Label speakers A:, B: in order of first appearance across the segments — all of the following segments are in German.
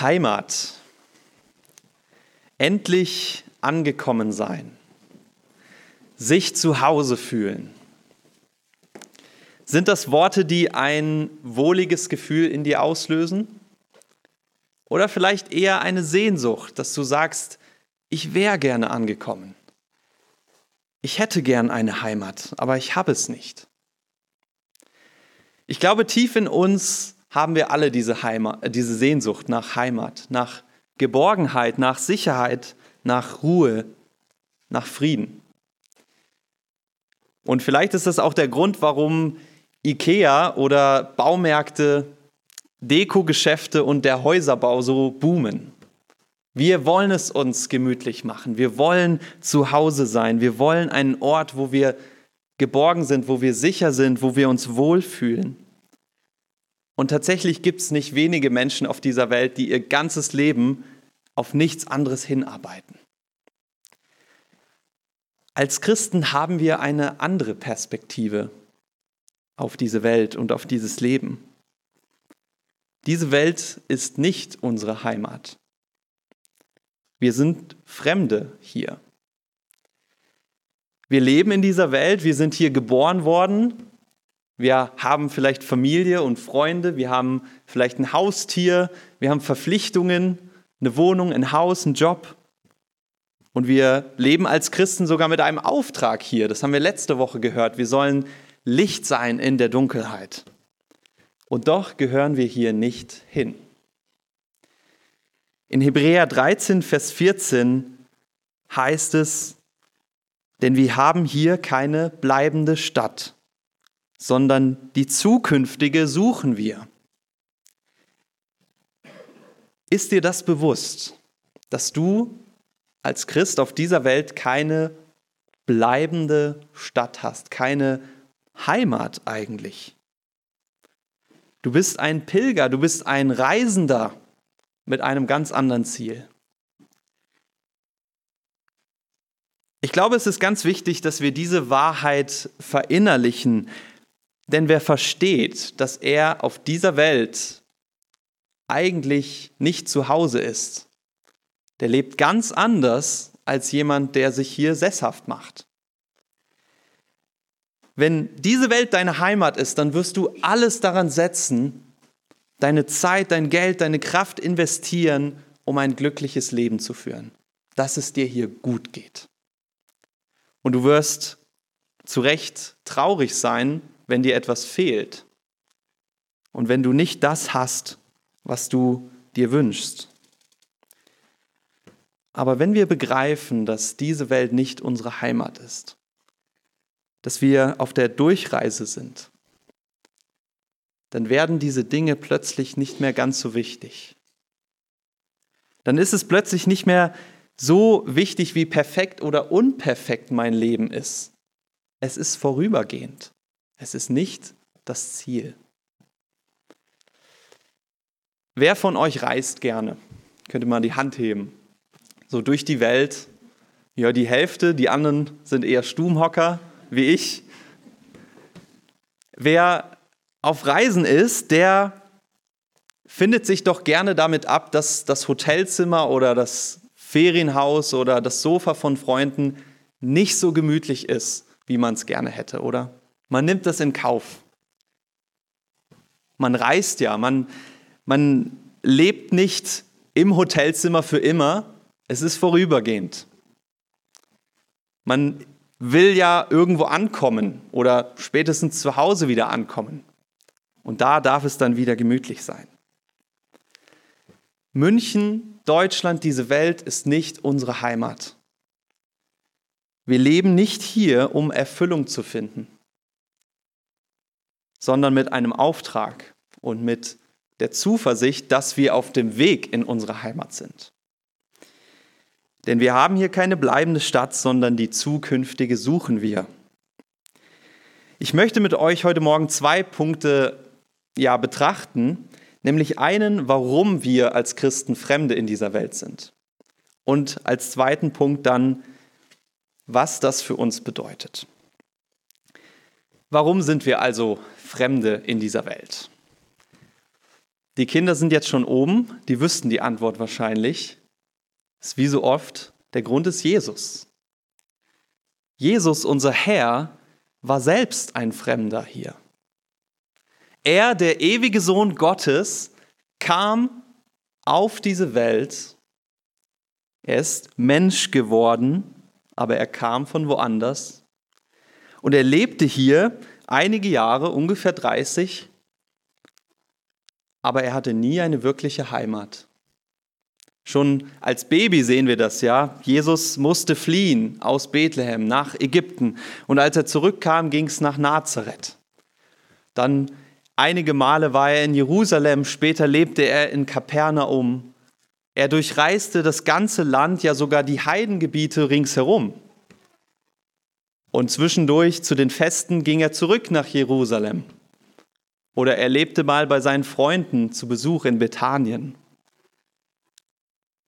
A: Heimat. Endlich angekommen sein. Sich zu Hause fühlen. Sind das Worte, die ein wohliges Gefühl in dir auslösen? Oder vielleicht eher eine Sehnsucht, dass du sagst, ich wäre gerne angekommen. Ich hätte gern eine Heimat, aber ich habe es nicht. Ich glaube, tief in uns haben wir alle diese, Heimat, äh, diese Sehnsucht nach Heimat, nach Geborgenheit, nach Sicherheit, nach Ruhe, nach Frieden. Und vielleicht ist das auch der Grund, warum IKEA oder Baumärkte, Dekogeschäfte und der Häuserbau so boomen. Wir wollen es uns gemütlich machen. Wir wollen zu Hause sein. Wir wollen einen Ort, wo wir geborgen sind, wo wir sicher sind, wo wir uns wohlfühlen. Und tatsächlich gibt es nicht wenige Menschen auf dieser Welt, die ihr ganzes Leben auf nichts anderes hinarbeiten. Als Christen haben wir eine andere Perspektive auf diese Welt und auf dieses Leben. Diese Welt ist nicht unsere Heimat. Wir sind Fremde hier. Wir leben in dieser Welt, wir sind hier geboren worden wir haben vielleicht Familie und Freunde, wir haben vielleicht ein Haustier, wir haben Verpflichtungen, eine Wohnung, ein Haus, einen Job. Und wir leben als Christen sogar mit einem Auftrag hier. Das haben wir letzte Woche gehört. Wir sollen Licht sein in der Dunkelheit. Und doch gehören wir hier nicht hin. In Hebräer 13, Vers 14 heißt es, denn wir haben hier keine bleibende Stadt sondern die zukünftige suchen wir. Ist dir das bewusst, dass du als Christ auf dieser Welt keine bleibende Stadt hast, keine Heimat eigentlich? Du bist ein Pilger, du bist ein Reisender mit einem ganz anderen Ziel. Ich glaube, es ist ganz wichtig, dass wir diese Wahrheit verinnerlichen, denn wer versteht, dass er auf dieser Welt eigentlich nicht zu Hause ist, der lebt ganz anders als jemand, der sich hier sesshaft macht. Wenn diese Welt deine Heimat ist, dann wirst du alles daran setzen, deine Zeit, dein Geld, deine Kraft investieren, um ein glückliches Leben zu führen, dass es dir hier gut geht. Und du wirst zu Recht traurig sein, wenn dir etwas fehlt und wenn du nicht das hast, was du dir wünschst. Aber wenn wir begreifen, dass diese Welt nicht unsere Heimat ist, dass wir auf der Durchreise sind, dann werden diese Dinge plötzlich nicht mehr ganz so wichtig. Dann ist es plötzlich nicht mehr so wichtig, wie perfekt oder unperfekt mein Leben ist. Es ist vorübergehend. Es ist nicht das Ziel. Wer von euch reist gerne? Könnte man die Hand heben. So durch die Welt. Ja, die Hälfte, die anderen sind eher Stubenhocker wie ich. Wer auf Reisen ist, der findet sich doch gerne damit ab, dass das Hotelzimmer oder das Ferienhaus oder das Sofa von Freunden nicht so gemütlich ist, wie man es gerne hätte, oder? Man nimmt das in Kauf. Man reist ja, man, man lebt nicht im Hotelzimmer für immer, es ist vorübergehend. Man will ja irgendwo ankommen oder spätestens zu Hause wieder ankommen. Und da darf es dann wieder gemütlich sein. München, Deutschland, diese Welt ist nicht unsere Heimat. Wir leben nicht hier, um Erfüllung zu finden sondern mit einem Auftrag und mit der Zuversicht, dass wir auf dem Weg in unsere Heimat sind. Denn wir haben hier keine bleibende Stadt, sondern die zukünftige suchen wir. Ich möchte mit euch heute Morgen zwei Punkte ja, betrachten, nämlich einen, warum wir als Christen Fremde in dieser Welt sind. Und als zweiten Punkt dann, was das für uns bedeutet. Warum sind wir also Fremde in dieser Welt? Die Kinder sind jetzt schon oben, die wüssten die Antwort wahrscheinlich. Ist wie so oft, der Grund ist Jesus. Jesus, unser Herr, war selbst ein Fremder hier. Er, der ewige Sohn Gottes, kam auf diese Welt. Er ist Mensch geworden, aber er kam von woanders. Und er lebte hier einige Jahre, ungefähr 30, aber er hatte nie eine wirkliche Heimat. Schon als Baby sehen wir das, ja. Jesus musste fliehen aus Bethlehem nach Ägypten. Und als er zurückkam, ging es nach Nazareth. Dann einige Male war er in Jerusalem, später lebte er in Kapernaum. Er durchreiste das ganze Land, ja sogar die Heidengebiete ringsherum. Und zwischendurch zu den Festen ging er zurück nach Jerusalem. Oder er lebte mal bei seinen Freunden zu Besuch in Bethanien.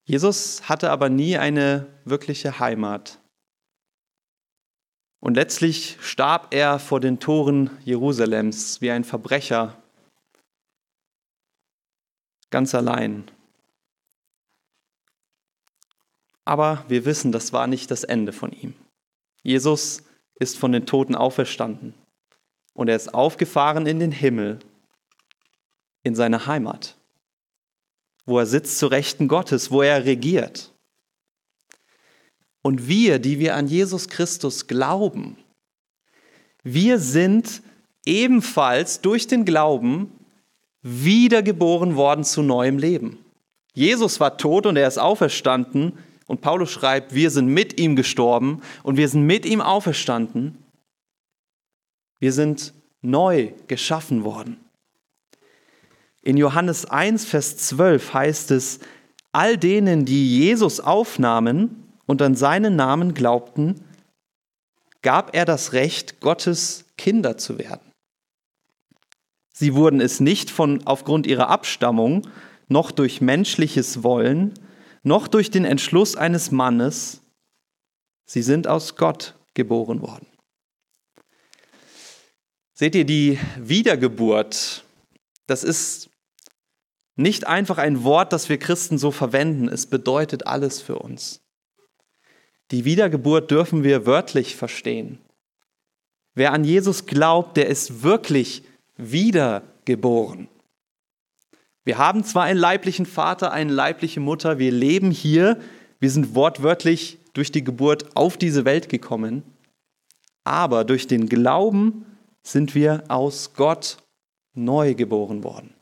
A: Jesus hatte aber nie eine wirkliche Heimat. Und letztlich starb er vor den Toren Jerusalems wie ein Verbrecher, ganz allein. Aber wir wissen, das war nicht das Ende von ihm. Jesus ist von den Toten auferstanden und er ist aufgefahren in den Himmel, in seine Heimat wo er sitzt zu Rechten Gottes, wo er regiert. Und wir, die wir an Jesus Christus glauben, wir sind ebenfalls durch den Glauben wiedergeboren worden zu neuem Leben. Jesus war tot und er ist auferstanden. Und Paulus schreibt, wir sind mit ihm gestorben und wir sind mit ihm auferstanden. Wir sind neu geschaffen worden. In Johannes 1, Vers 12 heißt es, all denen, die Jesus aufnahmen und an seinen Namen glaubten, gab er das Recht, Gottes Kinder zu werden. Sie wurden es nicht von, aufgrund ihrer Abstammung, noch durch menschliches Wollen, noch durch den Entschluss eines Mannes. Sie sind aus Gott geboren worden. Seht ihr, die Wiedergeburt, das ist nicht einfach ein Wort, das wir Christen so verwenden, es bedeutet alles für uns. Die Wiedergeburt dürfen wir wörtlich verstehen. Wer an Jesus glaubt, der ist wirklich wiedergeboren. Wir haben zwar einen leiblichen Vater, eine leibliche Mutter, wir leben hier, wir sind wortwörtlich durch die Geburt auf diese Welt gekommen, aber durch den Glauben sind wir aus Gott neu geboren worden.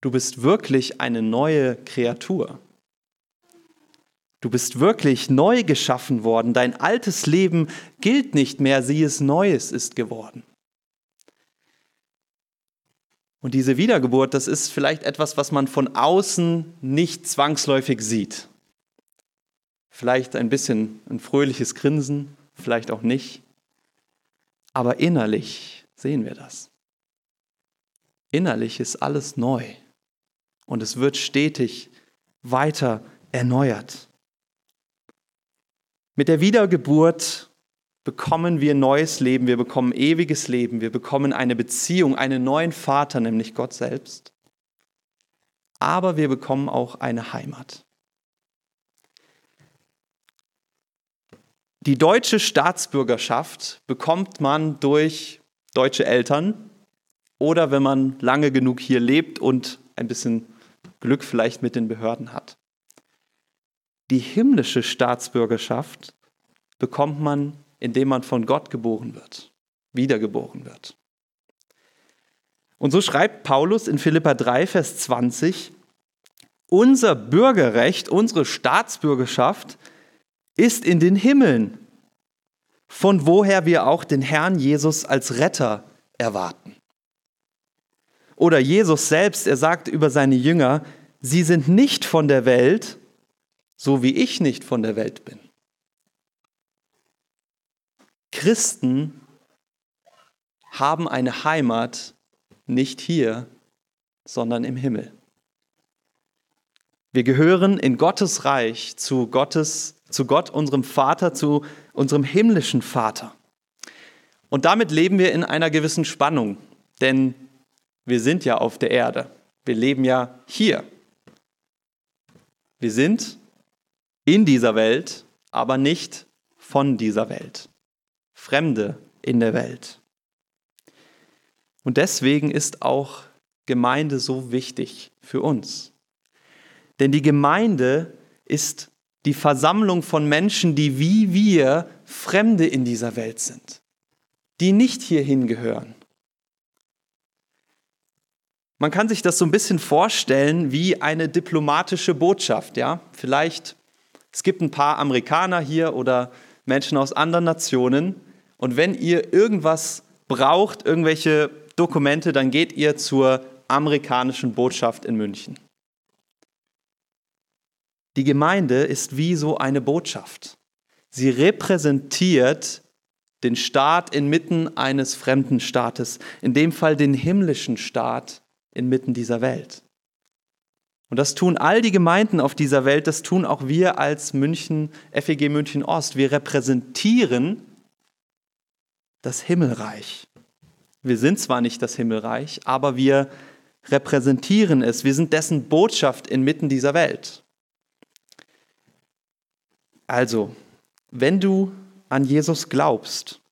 A: Du bist wirklich eine neue Kreatur. Du bist wirklich neu geschaffen worden. Dein altes Leben gilt nicht mehr, sieh es Neues ist geworden. Und diese Wiedergeburt, das ist vielleicht etwas, was man von außen nicht zwangsläufig sieht. Vielleicht ein bisschen ein fröhliches Grinsen, vielleicht auch nicht. Aber innerlich sehen wir das. Innerlich ist alles neu und es wird stetig weiter erneuert. Mit der Wiedergeburt bekommen wir neues Leben, wir bekommen ewiges Leben, wir bekommen eine Beziehung, einen neuen Vater, nämlich Gott selbst. Aber wir bekommen auch eine Heimat. Die deutsche Staatsbürgerschaft bekommt man durch deutsche Eltern oder wenn man lange genug hier lebt und ein bisschen Glück vielleicht mit den Behörden hat. Die himmlische Staatsbürgerschaft bekommt man, indem man von Gott geboren wird, wiedergeboren wird. Und so schreibt Paulus in Philippa 3, Vers 20, unser Bürgerrecht, unsere Staatsbürgerschaft ist in den Himmeln, von woher wir auch den Herrn Jesus als Retter erwarten. Oder Jesus selbst, er sagt über seine Jünger, sie sind nicht von der Welt, so wie ich nicht von der Welt bin. Christen haben eine Heimat nicht hier, sondern im Himmel. Wir gehören in Gottes Reich zu Gottes, zu Gott, unserem Vater, zu unserem himmlischen Vater. Und damit leben wir in einer gewissen Spannung, denn Wir sind ja auf der Erde. Wir leben ja hier. Wir sind in dieser Welt, aber nicht von dieser Welt. Fremde in der Welt. Und deswegen ist auch Gemeinde so wichtig für uns. Denn die Gemeinde ist die Versammlung von Menschen, die wie wir Fremde in dieser Welt sind, die nicht hierhin gehören. Man kann sich das so ein bisschen vorstellen wie eine diplomatische Botschaft, ja? Vielleicht es gibt ein paar Amerikaner hier oder Menschen aus anderen Nationen und wenn ihr irgendwas braucht, irgendwelche Dokumente, dann geht ihr zur amerikanischen Botschaft in München. Die Gemeinde ist wie so eine Botschaft. Sie repräsentiert den Staat inmitten eines fremden Staates, in dem Fall den himmlischen Staat inmitten dieser Welt. Und das tun all die Gemeinden auf dieser Welt, das tun auch wir als München, FEG München Ost. Wir repräsentieren das Himmelreich. Wir sind zwar nicht das Himmelreich, aber wir repräsentieren es. Wir sind dessen Botschaft inmitten dieser Welt. Also, wenn du an Jesus glaubst,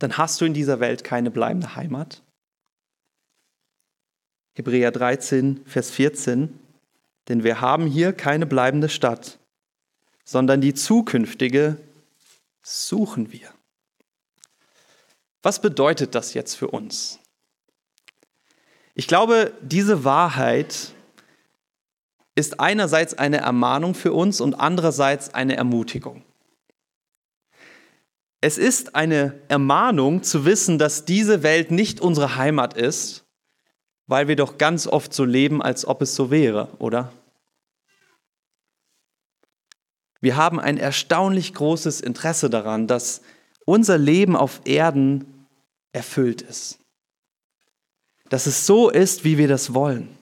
A: dann hast du in dieser Welt keine bleibende Heimat. Hebräer 13, Vers 14. Denn wir haben hier keine bleibende Stadt, sondern die zukünftige suchen wir. Was bedeutet das jetzt für uns? Ich glaube, diese Wahrheit ist einerseits eine Ermahnung für uns und andererseits eine Ermutigung. Es ist eine Ermahnung zu wissen, dass diese Welt nicht unsere Heimat ist, weil wir doch ganz oft so leben, als ob es so wäre, oder? Wir haben ein erstaunlich großes Interesse daran, dass unser Leben auf Erden erfüllt ist. Dass es so ist, wie wir das wollen.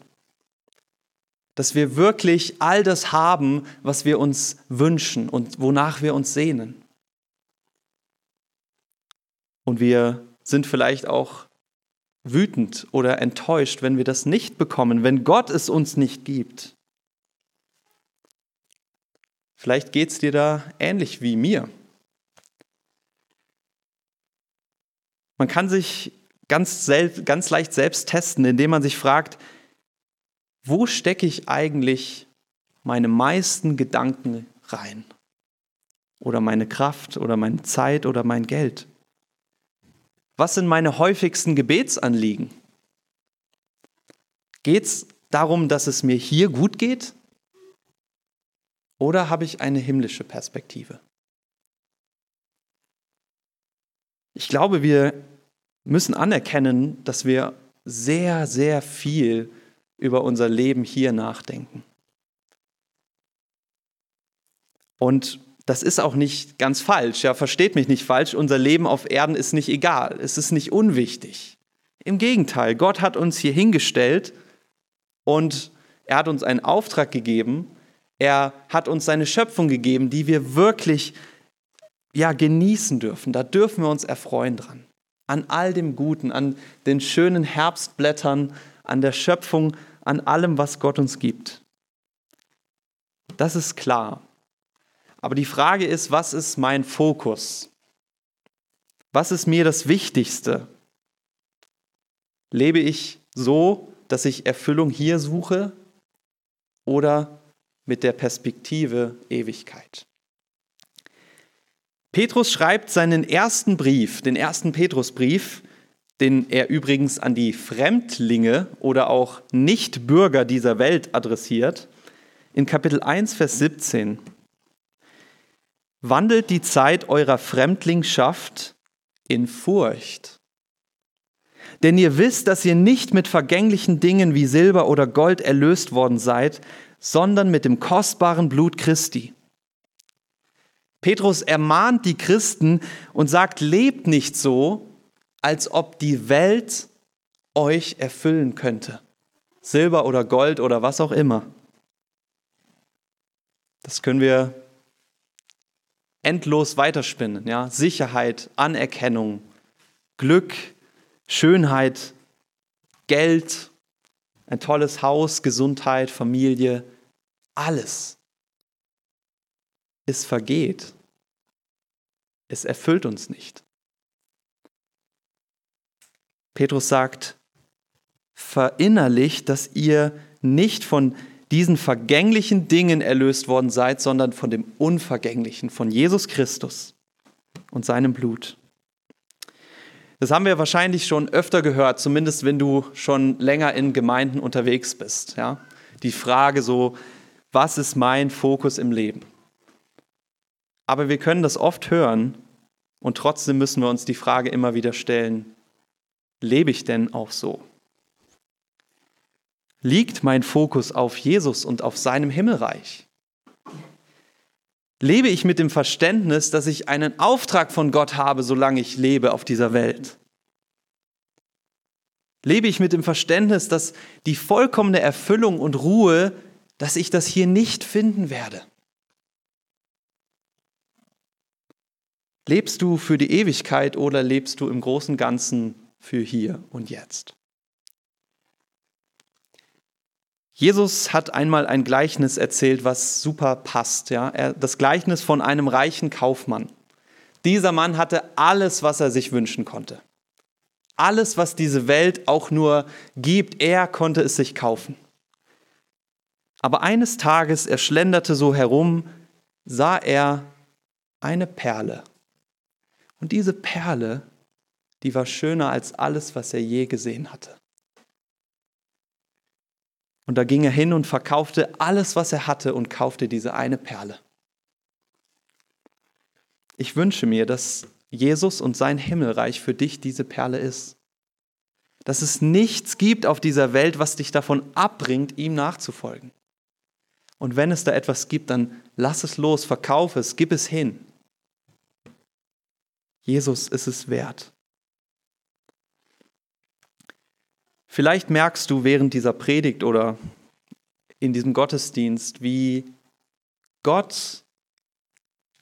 A: Dass wir wirklich all das haben, was wir uns wünschen und wonach wir uns sehnen. Und wir sind vielleicht auch wütend oder enttäuscht, wenn wir das nicht bekommen, wenn Gott es uns nicht gibt. Vielleicht geht es dir da ähnlich wie mir. Man kann sich ganz, selbst, ganz leicht selbst testen, indem man sich fragt, wo stecke ich eigentlich meine meisten Gedanken rein? Oder meine Kraft oder meine Zeit oder mein Geld? Was sind meine häufigsten Gebetsanliegen? Geht es darum, dass es mir hier gut geht? Oder habe ich eine himmlische Perspektive? Ich glaube, wir müssen anerkennen, dass wir sehr, sehr viel über unser Leben hier nachdenken. Und das ist auch nicht ganz falsch, ja, versteht mich nicht falsch, unser Leben auf Erden ist nicht egal, es ist nicht unwichtig. Im Gegenteil, Gott hat uns hier hingestellt und er hat uns einen Auftrag gegeben, er hat uns seine Schöpfung gegeben, die wir wirklich ja, genießen dürfen. Da dürfen wir uns erfreuen dran an all dem Guten, an den schönen Herbstblättern, an der Schöpfung, an allem, was Gott uns gibt. Das ist klar. Aber die Frage ist, was ist mein Fokus? Was ist mir das Wichtigste? Lebe ich so, dass ich Erfüllung hier suche oder mit der Perspektive Ewigkeit? Petrus schreibt seinen ersten Brief, den ersten Petrusbrief, den er übrigens an die Fremdlinge oder auch Nichtbürger dieser Welt adressiert, in Kapitel 1, Vers 17. Wandelt die Zeit eurer Fremdlingschaft in Furcht. Denn ihr wisst, dass ihr nicht mit vergänglichen Dingen wie Silber oder Gold erlöst worden seid, sondern mit dem kostbaren Blut Christi Petrus ermahnt die Christen und sagt, lebt nicht so, als ob die Welt euch erfüllen könnte. Silber oder Gold oder was auch immer. Das können wir endlos weiterspinnen. Ja? Sicherheit, Anerkennung, Glück, Schönheit, Geld, ein tolles Haus, Gesundheit, Familie, alles. Es vergeht. Es erfüllt uns nicht. Petrus sagt, verinnerlicht, dass ihr nicht von diesen vergänglichen Dingen erlöst worden seid, sondern von dem Unvergänglichen, von Jesus Christus und seinem Blut. Das haben wir wahrscheinlich schon öfter gehört, zumindest wenn du schon länger in Gemeinden unterwegs bist. Ja? Die Frage so, was ist mein Fokus im Leben? Aber wir können das oft hören und trotzdem müssen wir uns die Frage immer wieder stellen, lebe ich denn auch so? Liegt mein Fokus auf Jesus und auf seinem Himmelreich? Lebe ich mit dem Verständnis, dass ich einen Auftrag von Gott habe, solange ich lebe auf dieser Welt? Lebe ich mit dem Verständnis, dass die vollkommene Erfüllung und Ruhe, dass ich das hier nicht finden werde? Lebst du für die Ewigkeit oder lebst du im großen Ganzen für hier und jetzt? Jesus hat einmal ein Gleichnis erzählt, was super passt. Ja? Das Gleichnis von einem reichen Kaufmann. Dieser Mann hatte alles, was er sich wünschen konnte. Alles, was diese Welt auch nur gibt, er konnte es sich kaufen. Aber eines Tages, er schlenderte so herum, sah er eine Perle. Und diese Perle, die war schöner als alles, was er je gesehen hatte. Und da ging er hin und verkaufte alles, was er hatte und kaufte diese eine Perle. Ich wünsche mir, dass Jesus und sein Himmelreich für dich diese Perle ist. Dass es nichts gibt auf dieser Welt, was dich davon abbringt, ihm nachzufolgen. Und wenn es da etwas gibt, dann lass es los, verkaufe es, gib es hin. Jesus ist es wert. Vielleicht merkst du während dieser Predigt oder in diesem Gottesdienst, wie Gott,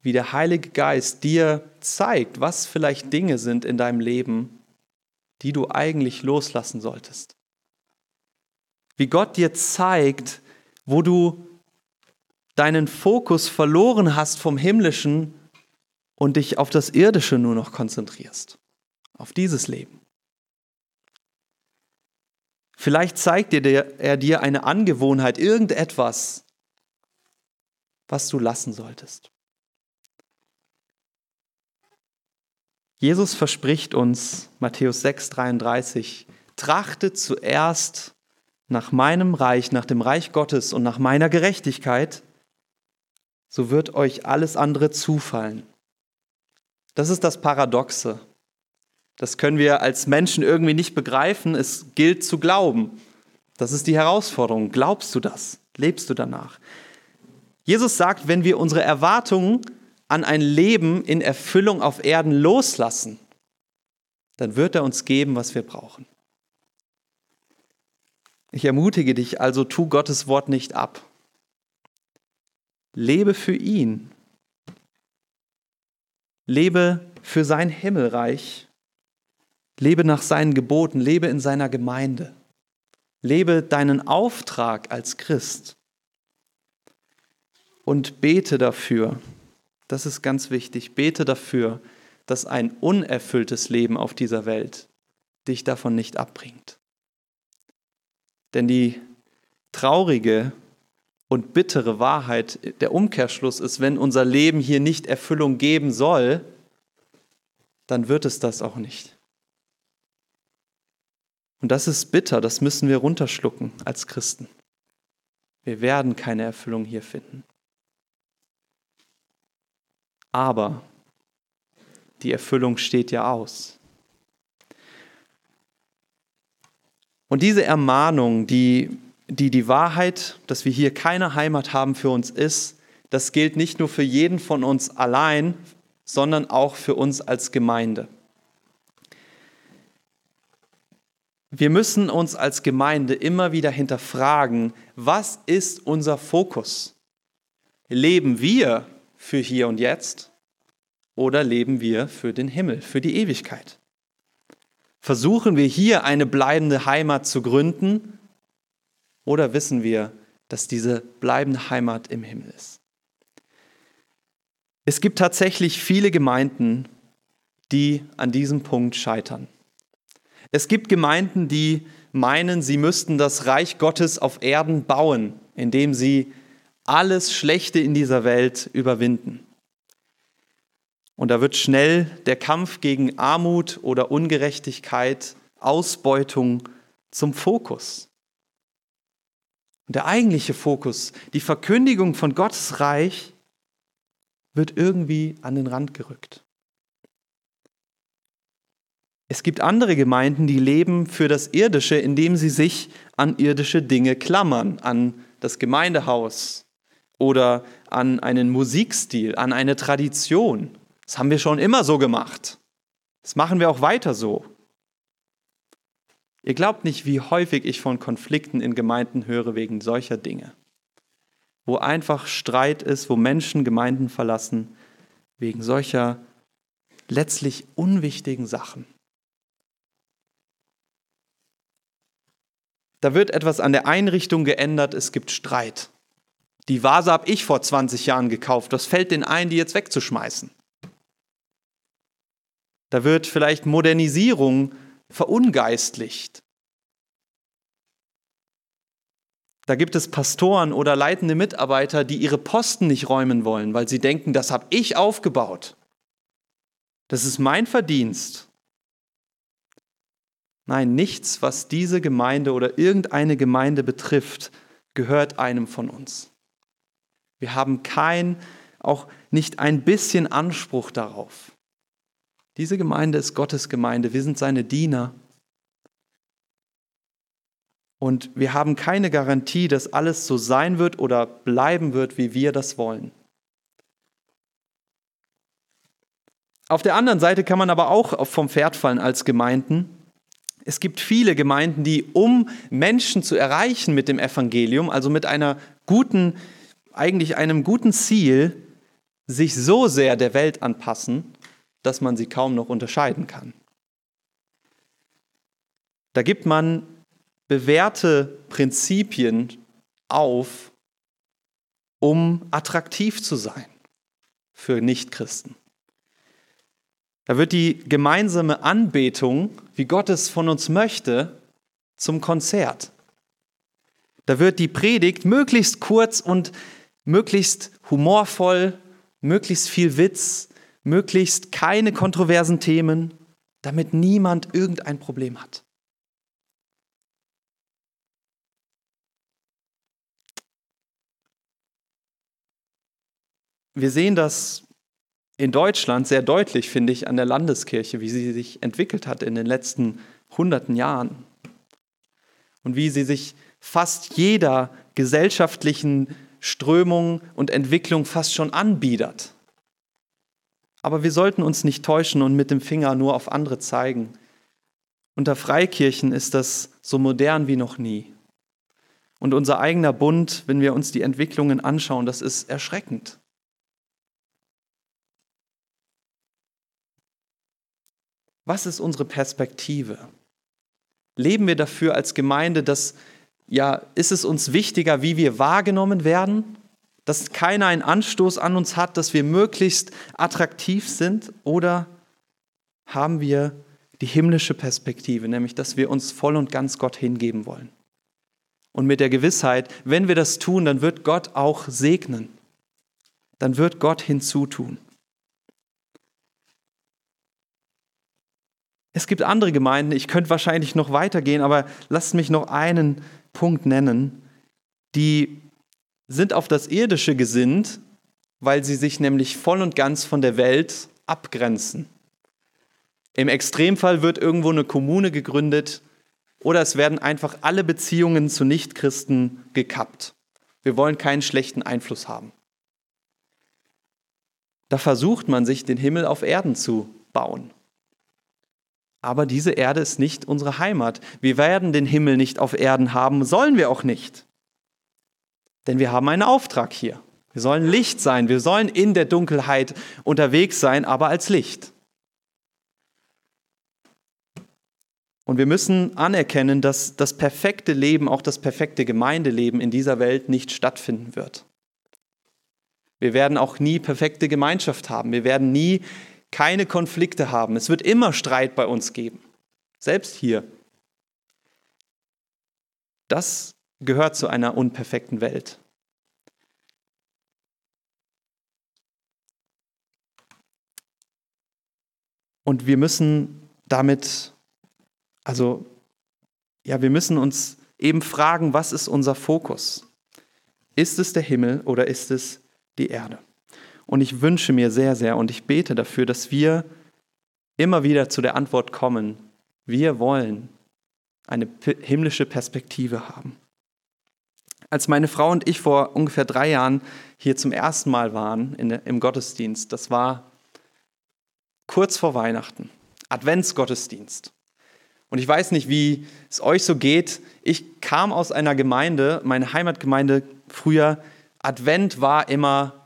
A: wie der Heilige Geist dir zeigt, was vielleicht Dinge sind in deinem Leben, die du eigentlich loslassen solltest. Wie Gott dir zeigt, wo du deinen Fokus verloren hast vom Himmlischen und dich auf das Irdische nur noch konzentrierst, auf dieses Leben. Vielleicht zeigt dir er dir eine Angewohnheit, irgendetwas, was du lassen solltest. Jesus verspricht uns, Matthäus 6:33, trachtet zuerst nach meinem Reich, nach dem Reich Gottes und nach meiner Gerechtigkeit, so wird euch alles andere zufallen. Das ist das Paradoxe. Das können wir als Menschen irgendwie nicht begreifen. Es gilt zu glauben. Das ist die Herausforderung. Glaubst du das? Lebst du danach? Jesus sagt, wenn wir unsere Erwartungen an ein Leben in Erfüllung auf Erden loslassen, dann wird er uns geben, was wir brauchen. Ich ermutige dich also, tu Gottes Wort nicht ab. Lebe für ihn. Lebe für sein Himmelreich Lebe nach seinen Geboten, lebe in seiner Gemeinde. Lebe deinen Auftrag als Christ. Und bete dafür, das ist ganz wichtig, bete dafür, dass ein unerfülltes Leben auf dieser Welt dich davon nicht abbringt. Denn die traurige und bittere Wahrheit, der Umkehrschluss ist, wenn unser Leben hier nicht Erfüllung geben soll, dann wird es das auch nicht. Und das ist bitter, das müssen wir runterschlucken als Christen. Wir werden keine Erfüllung hier finden. Aber die Erfüllung steht ja aus. Und diese Ermahnung, die, die die Wahrheit, dass wir hier keine Heimat haben für uns ist, das gilt nicht nur für jeden von uns allein, sondern auch für uns als Gemeinde. Wir müssen uns als Gemeinde immer wieder hinterfragen, was ist unser Fokus? Leben wir für hier und jetzt oder leben wir für den Himmel, für die Ewigkeit? Versuchen wir hier eine bleibende Heimat zu gründen oder wissen wir, dass diese bleibende Heimat im Himmel ist? Es gibt tatsächlich viele Gemeinden, die an diesem Punkt scheitern. Es gibt Gemeinden, die meinen, sie müssten das Reich Gottes auf Erden bauen, indem sie alles Schlechte in dieser Welt überwinden. Und da wird schnell der Kampf gegen Armut oder Ungerechtigkeit, Ausbeutung zum Fokus. Und der eigentliche Fokus, die Verkündigung von Gottes Reich, wird irgendwie an den Rand gerückt. Es gibt andere Gemeinden, die leben für das Irdische, indem sie sich an irdische Dinge klammern, an das Gemeindehaus oder an einen Musikstil, an eine Tradition. Das haben wir schon immer so gemacht. Das machen wir auch weiter so. Ihr glaubt nicht, wie häufig ich von Konflikten in Gemeinden höre wegen solcher Dinge, wo einfach Streit ist, wo Menschen Gemeinden verlassen wegen solcher letztlich unwichtigen Sachen. Da wird etwas an der Einrichtung geändert, es gibt Streit. Die Vase habe ich vor 20 Jahren gekauft, was fällt denen ein, die jetzt wegzuschmeißen? Da wird vielleicht Modernisierung verungeistlicht. Da gibt es Pastoren oder leitende Mitarbeiter, die ihre Posten nicht räumen wollen, weil sie denken, das habe ich aufgebaut. Das ist mein Verdienst. Nein, nichts, was diese Gemeinde oder irgendeine Gemeinde betrifft, gehört einem von uns. Wir haben kein, auch nicht ein bisschen Anspruch darauf. Diese Gemeinde ist Gottes Gemeinde, wir sind seine Diener. Und wir haben keine Garantie, dass alles so sein wird oder bleiben wird, wie wir das wollen. Auf der anderen Seite kann man aber auch vom Pferd fallen als Gemeinden es gibt viele Gemeinden, die, um Menschen zu erreichen mit dem Evangelium, also mit einer guten, eigentlich einem guten Ziel, sich so sehr der Welt anpassen, dass man sie kaum noch unterscheiden kann. Da gibt man bewährte Prinzipien auf, um attraktiv zu sein für Nichtchristen. Da wird die gemeinsame Anbetung, wie Gott es von uns möchte, zum Konzert. Da wird die Predigt möglichst kurz und möglichst humorvoll, möglichst viel Witz, möglichst keine kontroversen Themen, damit niemand irgendein Problem hat. Wir sehen das in Deutschland sehr deutlich, finde ich, an der Landeskirche, wie sie sich entwickelt hat in den letzten hunderten Jahren. Und wie sie sich fast jeder gesellschaftlichen Strömung und Entwicklung fast schon anbiedert. Aber wir sollten uns nicht täuschen und mit dem Finger nur auf andere zeigen. Unter Freikirchen ist das so modern wie noch nie. Und unser eigener Bund, wenn wir uns die Entwicklungen anschauen, das ist erschreckend. Was ist unsere Perspektive? Leben wir dafür als Gemeinde, dass ja, ist es uns wichtiger, wie wir wahrgenommen werden, dass keiner einen Anstoß an uns hat, dass wir möglichst attraktiv sind oder haben wir die himmlische Perspektive, nämlich dass wir uns voll und ganz Gott hingeben wollen. Und mit der Gewissheit, wenn wir das tun, dann wird Gott auch segnen. Dann wird Gott hinzutun. Es gibt andere Gemeinden, ich könnte wahrscheinlich noch weitergehen, aber lasst mich noch einen Punkt nennen. Die sind auf das Irdische gesinnt, weil sie sich nämlich voll und ganz von der Welt abgrenzen. Im Extremfall wird irgendwo eine Kommune gegründet oder es werden einfach alle Beziehungen zu Nichtchristen gekappt. Wir wollen keinen schlechten Einfluss haben. Da versucht man sich den Himmel auf Erden zu bauen. Aber diese Erde ist nicht unsere Heimat. Wir werden den Himmel nicht auf Erden haben, sollen wir auch nicht. Denn wir haben einen Auftrag hier. Wir sollen Licht sein, wir sollen in der Dunkelheit unterwegs sein, aber als Licht. Und wir müssen anerkennen, dass das perfekte Leben, auch das perfekte Gemeindeleben in dieser Welt nicht stattfinden wird. Wir werden auch nie perfekte Gemeinschaft haben. Wir werden nie keine Konflikte haben. Es wird immer Streit bei uns geben. Selbst hier. Das gehört zu einer unperfekten Welt. Und wir müssen damit also, ja, wir müssen uns eben fragen, was ist unser Fokus? Ist es der Himmel oder ist es die Erde? Und ich wünsche mir sehr, sehr und ich bete dafür, dass wir immer wieder zu der Antwort kommen, wir wollen eine himmlische Perspektive haben. Als meine Frau und ich vor ungefähr drei Jahren hier zum ersten Mal waren in, im Gottesdienst, das war kurz vor Weihnachten, Adventsgottesdienst. Und ich weiß nicht, wie es euch so geht. Ich kam aus einer Gemeinde, meine Heimatgemeinde früher, Advent war immer,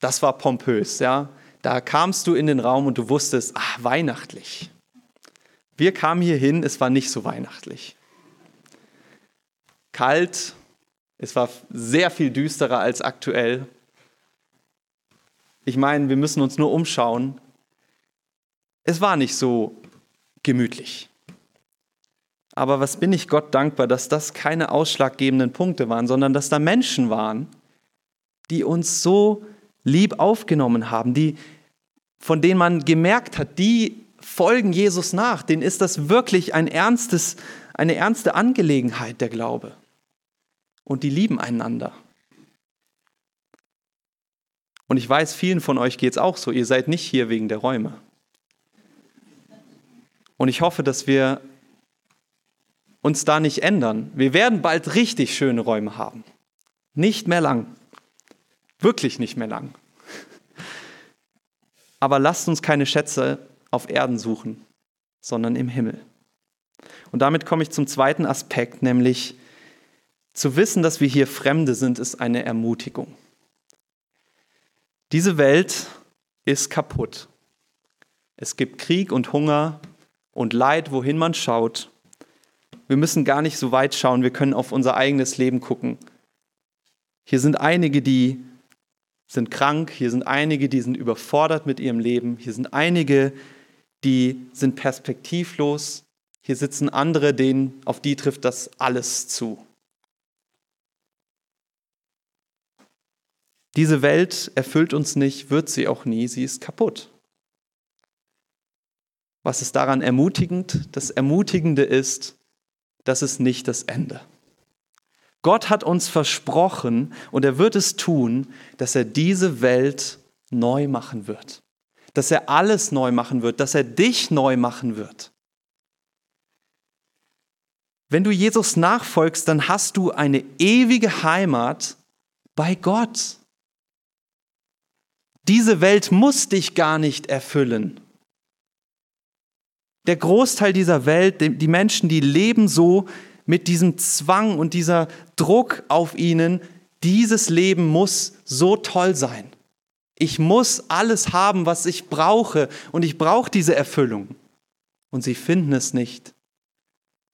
A: das war pompös, ja. Da kamst du in den Raum und du wusstest, ach, weihnachtlich. Wir kamen hier hin, es war nicht so weihnachtlich. Kalt, es war sehr viel düsterer als aktuell. Ich meine, wir müssen uns nur umschauen. Es war nicht so gemütlich. Aber was bin ich Gott dankbar, dass das keine ausschlaggebenden Punkte waren, sondern dass da Menschen waren, die uns so lieb aufgenommen haben, die, von denen man gemerkt hat, die folgen Jesus nach, denen ist das wirklich ein ernstes, eine ernste Angelegenheit, der Glaube. Und die lieben einander. Und ich weiß, vielen von euch geht es auch so, ihr seid nicht hier wegen der Räume. Und ich hoffe, dass wir uns da nicht ändern. Wir werden bald richtig schöne Räume haben. Nicht mehr lang. Wirklich nicht mehr lang. Aber lasst uns keine Schätze auf Erden suchen, sondern im Himmel. Und damit komme ich zum zweiten Aspekt, nämlich zu wissen, dass wir hier Fremde sind, ist eine Ermutigung. Diese Welt ist kaputt. Es gibt Krieg und Hunger und Leid, wohin man schaut. Wir müssen gar nicht so weit schauen, wir können auf unser eigenes Leben gucken. Hier sind einige, die sind krank, hier sind einige, die sind überfordert mit ihrem Leben, hier sind einige, die sind perspektivlos, hier sitzen andere, denen auf die trifft das alles zu. Diese Welt erfüllt uns nicht, wird sie auch nie, sie ist kaputt. Was ist daran ermutigend? Das Ermutigende ist, das ist nicht das Ende. Gott hat uns versprochen und er wird es tun, dass er diese Welt neu machen wird. Dass er alles neu machen wird, dass er dich neu machen wird. Wenn du Jesus nachfolgst, dann hast du eine ewige Heimat bei Gott. Diese Welt muss dich gar nicht erfüllen. Der Großteil dieser Welt, die Menschen, die leben so mit diesem Zwang und dieser Druck auf ihnen, dieses Leben muss so toll sein. Ich muss alles haben, was ich brauche und ich brauche diese Erfüllung. Und sie finden es nicht.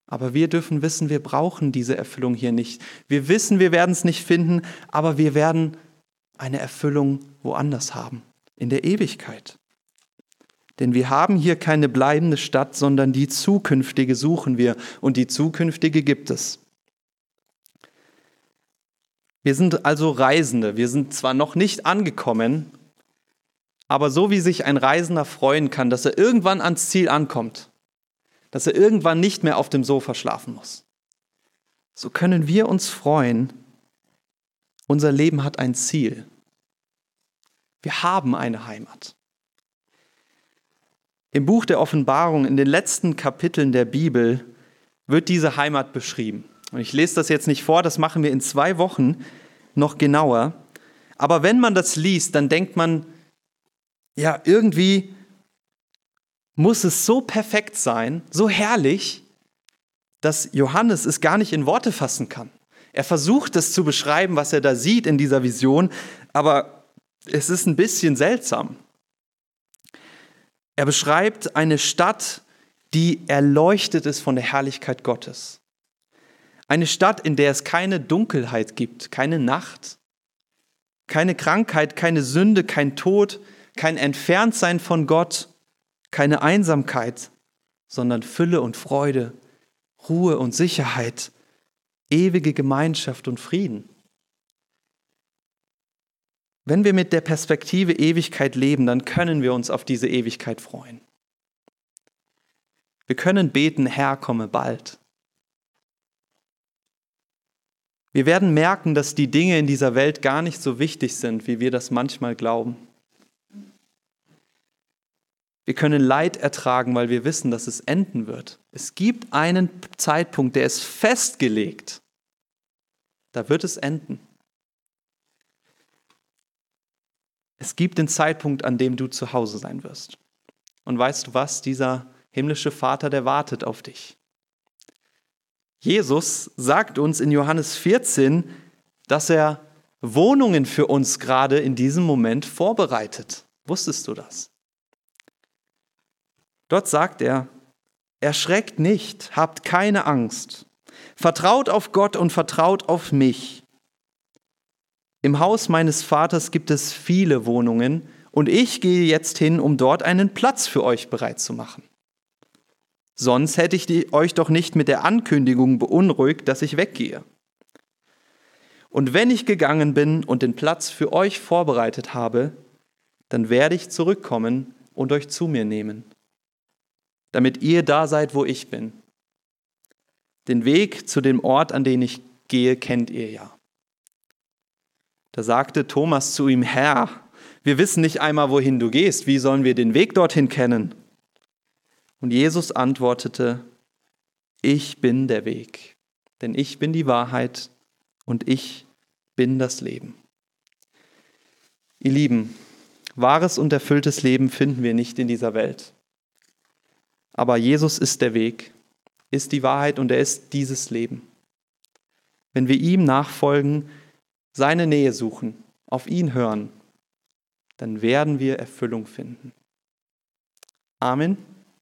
A: Aber wir dürfen wissen, wir brauchen diese Erfüllung hier nicht. Wir wissen, wir werden es nicht finden, aber wir werden eine Erfüllung woanders haben, in der Ewigkeit. Denn wir haben hier keine bleibende Stadt, sondern die zukünftige suchen wir und die zukünftige gibt es. Wir sind also Reisende. Wir sind zwar noch nicht angekommen, aber so wie sich ein Reisender freuen kann, dass er irgendwann ans Ziel ankommt, dass er irgendwann nicht mehr auf dem Sofa schlafen muss, so können wir uns freuen, unser Leben hat ein Ziel. Wir haben eine Heimat. Im Buch der Offenbarung, in den letzten Kapiteln der Bibel, wird diese Heimat beschrieben. Und ich lese das jetzt nicht vor, das machen wir in zwei Wochen noch genauer. Aber wenn man das liest, dann denkt man, ja, irgendwie muss es so perfekt sein, so herrlich, dass Johannes es gar nicht in Worte fassen kann. Er versucht es zu beschreiben, was er da sieht in dieser Vision, aber es ist ein bisschen seltsam. Er beschreibt eine Stadt, die erleuchtet ist von der Herrlichkeit Gottes. Eine Stadt, in der es keine Dunkelheit gibt, keine Nacht, keine Krankheit, keine Sünde, kein Tod, kein Entferntsein von Gott, keine Einsamkeit, sondern Fülle und Freude, Ruhe und Sicherheit, ewige Gemeinschaft und Frieden. Wenn wir mit der Perspektive Ewigkeit leben, dann können wir uns auf diese Ewigkeit freuen. Wir können beten, Herr, komme bald. Wir werden merken, dass die Dinge in dieser Welt gar nicht so wichtig sind, wie wir das manchmal glauben. Wir können Leid ertragen, weil wir wissen, dass es enden wird. Es gibt einen Zeitpunkt, der ist festgelegt. Da wird es enden. Es gibt den Zeitpunkt, an dem du zu Hause sein wirst. Und weißt du was? Dieser himmlische Vater, der wartet auf dich. Jesus sagt uns in Johannes 14, dass er Wohnungen für uns gerade in diesem Moment vorbereitet. Wusstest du das? Dort sagt er, erschreckt nicht, habt keine Angst, vertraut auf Gott und vertraut auf mich. Im Haus meines Vaters gibt es viele Wohnungen und ich gehe jetzt hin, um dort einen Platz für euch bereit zu machen. Sonst hätte ich euch doch nicht mit der Ankündigung beunruhigt, dass ich weggehe. Und wenn ich gegangen bin und den Platz für euch vorbereitet habe, dann werde ich zurückkommen und euch zu mir nehmen, damit ihr da seid, wo ich bin. Den Weg zu dem Ort, an den ich gehe, kennt ihr ja. Da sagte Thomas zu ihm, Herr, wir wissen nicht einmal, wohin du gehst, wie sollen wir den Weg dorthin kennen? Und Jesus antwortete, ich bin der Weg, denn ich bin die Wahrheit und ich bin das Leben. Ihr Lieben, wahres und erfülltes Leben finden wir nicht in dieser Welt. Aber Jesus ist der Weg, ist die Wahrheit und er ist dieses Leben. Wenn wir ihm nachfolgen, seine Nähe suchen, auf ihn hören, dann werden wir Erfüllung finden. Amen.